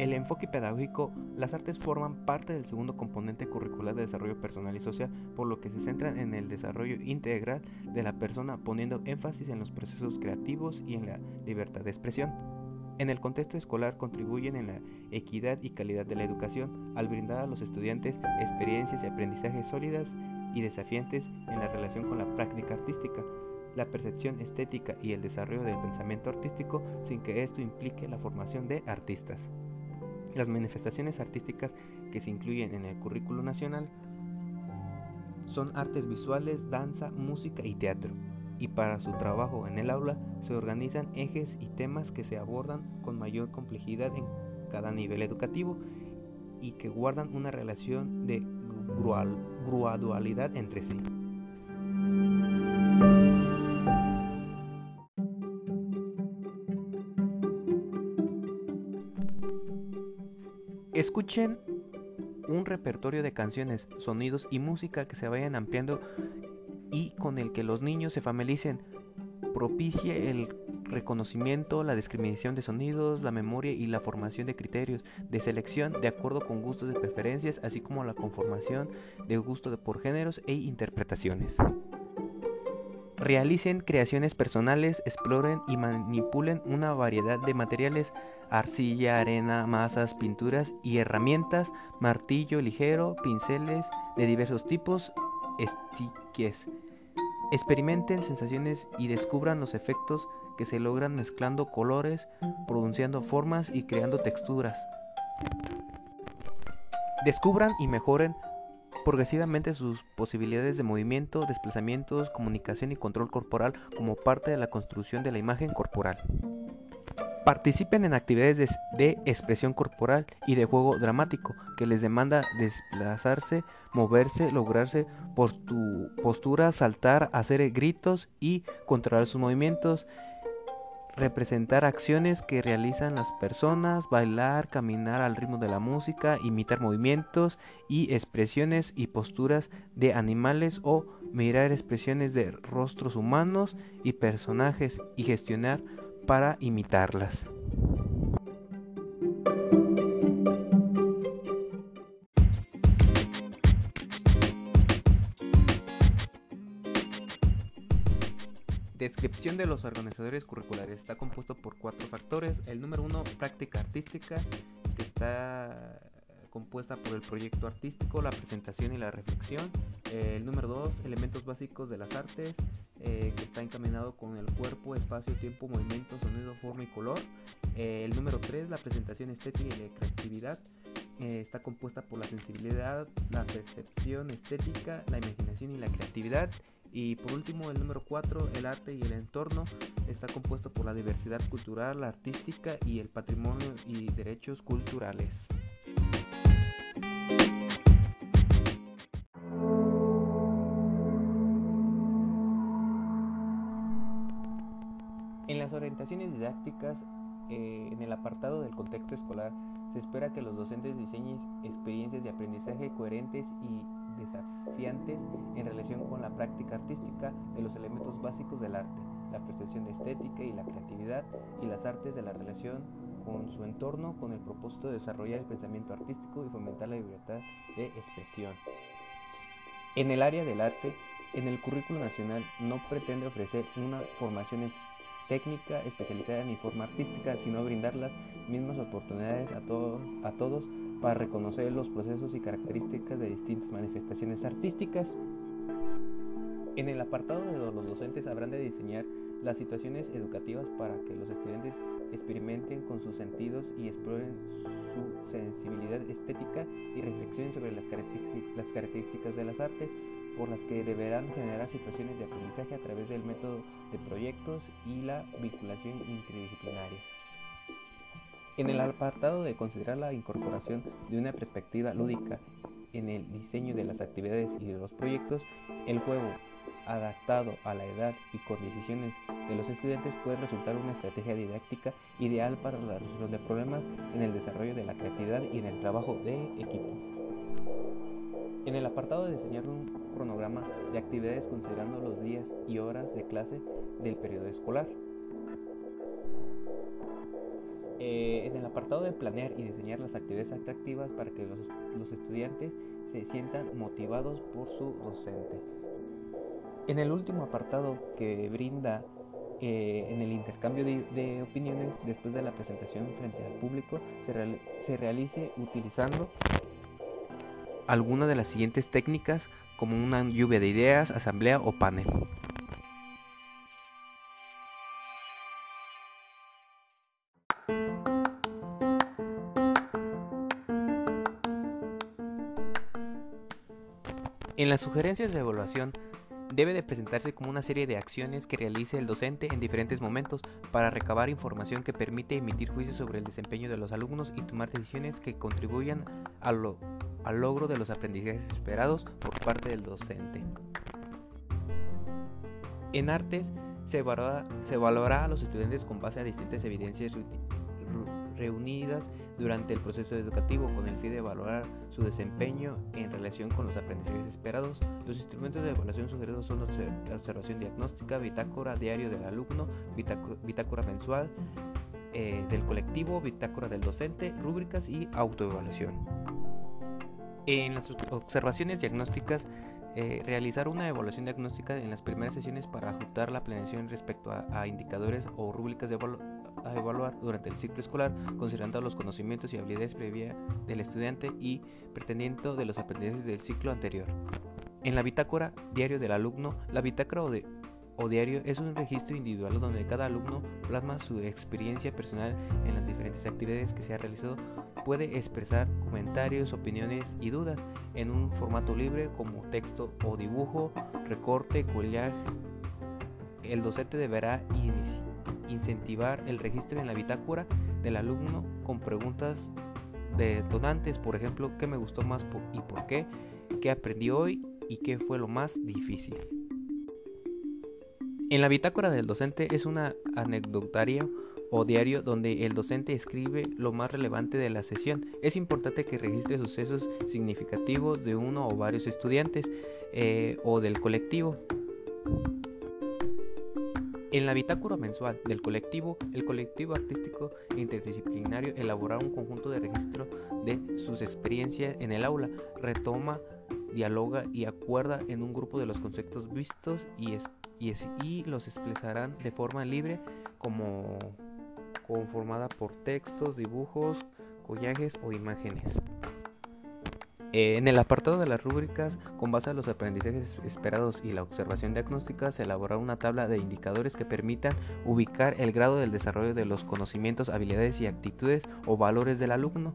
el enfoque pedagógico, las artes forman parte del segundo componente curricular de desarrollo personal y social, por lo que se centran en el desarrollo integral de la persona, poniendo énfasis en los procesos creativos y en la libertad de expresión. En el contexto escolar contribuyen en la equidad y calidad de la educación, al brindar a los estudiantes experiencias y aprendizajes sólidas y desafiantes en la relación con la práctica artística, la percepción estética y el desarrollo del pensamiento artístico sin que esto implique la formación de artistas. Las manifestaciones artísticas que se incluyen en el currículo nacional son artes visuales, danza, música y teatro. Y para su trabajo en el aula se organizan ejes y temas que se abordan con mayor complejidad en cada nivel educativo y que guardan una relación de gradualidad entre sí. Escuchen un repertorio de canciones, sonidos y música que se vayan ampliando y con el que los niños se familiaricen. Propicie el reconocimiento, la discriminación de sonidos, la memoria y la formación de criterios de selección de acuerdo con gustos de preferencias, así como la conformación de gusto de por géneros e interpretaciones. Realicen creaciones personales, exploren y manipulen una variedad de materiales, arcilla, arena, masas, pinturas y herramientas, martillo ligero, pinceles de diversos tipos, estiques. Experimenten sensaciones y descubran los efectos que se logran mezclando colores, produciendo formas y creando texturas. Descubran y mejoren progresivamente sus posibilidades de movimiento, desplazamientos, comunicación y control corporal como parte de la construcción de la imagen corporal. Participen en actividades de, expresión corporal y de juego dramático que les demanda desplazarse, moverse, lograrse posturas, saltar, hacer gritos y controlar sus movimientos, representar acciones que realizan las personas, bailar, caminar al ritmo de la música, imitar movimientos y expresiones y posturas de animales o mirar expresiones de rostros humanos y personajes y gestionar para imitarlas. Descripción de los organizadores curriculares. Está compuesto por cuatro factores. El número uno, práctica artística, que está compuesta por el proyecto artístico, la presentación y la reflexión. el número dos, elementos básicos de las artes, eh, que está encaminado con el cuerpo, espacio, tiempo, movimiento, sonido, forma y color. el número tres, la presentación estética y la creatividad. Eh, está compuesta por la sensibilidad, la percepción estética, la imaginación y la creatividad. Y por último, el número 4, el arte y el entorno, está compuesto por la diversidad cultural, artística y el patrimonio y derechos culturales. En las orientaciones didácticas, eh, en el apartado del contexto escolar, se espera que los docentes diseñen experiencias de aprendizaje coherentes y desafiantes en relación con la práctica artística de los elementos básicos del arte, la percepción estética y la creatividad y las artes de la relación con su entorno con el propósito de desarrollar el pensamiento artístico y fomentar la libertad de expresión. En el área del arte, en el currículo nacional no pretende ofrecer una formación técnica especializada ni forma artística, sino brindar las mismas oportunidades a, a todos para reconocer los procesos y características de distintas manifestaciones artísticas. En el apartado de los docentes habrán de diseñar las situaciones educativas para que los estudiantes experimenten con sus sentidos y exploren su sensibilidad estética y reflexionen sobre las características de las artes por las que deberán generar situaciones de aprendizaje a través del método de proyectos y la vinculación interdisciplinaria. En el apartado de considerar la incorporación de una perspectiva lúdica en el diseño de las actividades y de los proyectos, el juego adaptado a la edad y con decisiones de los estudiantes puede resultar una estrategia didáctica ideal para la resolución de problemas en el desarrollo de la creatividad y en el trabajo de equipo. En el apartado de diseñar un cronograma de actividades considerando los días y horas de clase del periodo escolar. Eh, en el apartado de planear y diseñar las actividades atractivas para que los, estudiantes se sientan motivados por su docente. En el último apartado que brinda eh, en el intercambio de, opiniones después de la presentación frente al público se, se realice utilizando alguna de las siguientes técnicas como una lluvia de ideas, asamblea o panel. En las sugerencias de evaluación debe de presentarse como una serie de acciones que realice el docente en diferentes momentos para recabar información que permite emitir juicios sobre el desempeño de los alumnos y tomar decisiones que contribuyan al logro de los aprendizajes esperados por parte del docente. En artes se evaluará, a los estudiantes con base a distintas evidencias reunidas durante el proceso educativo con el fin de evaluar su desempeño en relación con los aprendizajes esperados. Los instrumentos de evaluación sugeridos son observación diagnóstica, bitácora diario del alumno, bitácora mensual eh, del colectivo, bitácora del docente, rúbricas y autoevaluación. En las observaciones diagnósticas eh, realizar una evaluación diagnóstica en las primeras sesiones para ajustar la planeación respecto a, indicadores o rúbricas de a evaluar durante el ciclo escolar, considerando los conocimientos y habilidades previas del estudiante y pretendiendo de los aprendizajes del ciclo anterior. En la bitácora diario del alumno, la bitácora o o diario es un registro individual donde cada alumno plasma su experiencia personal en las diferentes actividades que se ha realizado, puede expresar comentarios, opiniones y dudas en un formato libre como texto o dibujo, recorte, collage. El docente deberá incentivar el registro en la bitácora del alumno con preguntas detonantes, por ejemplo, qué me gustó más y por qué, qué aprendí hoy y qué fue lo más difícil. En la bitácora del docente es una anecdotaria o diario donde el docente escribe lo más relevante de la sesión. Es importante que registre sucesos significativos de uno o varios estudiantes eh, o del colectivo. En la bitácora mensual del colectivo, el colectivo artístico interdisciplinario elabora un conjunto de registro de sus experiencias en el aula, retoma, dialoga y acuerda en un grupo de los conceptos vistos y y, los expresarán de forma libre como conformada por textos, dibujos, collajes o imágenes. En el apartado de las rúbricas, con base a los aprendizajes esperados y la observación diagnóstica, se elaborará una tabla de indicadores que permitan ubicar el grado del desarrollo de los conocimientos, habilidades y actitudes o valores del alumno.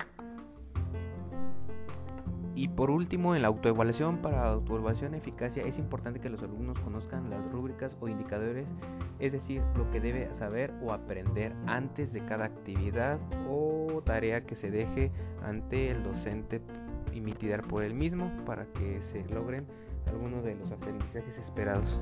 Y por último, en la autoevaluación, para autoevaluación eficacia es importante que los alumnos conozcan las rúbricas o indicadores, es decir, lo que debe saber o aprender antes de cada actividad o tarea que se deje ante el docente y mitigar por él mismo para que se logren algunos de los aprendizajes esperados.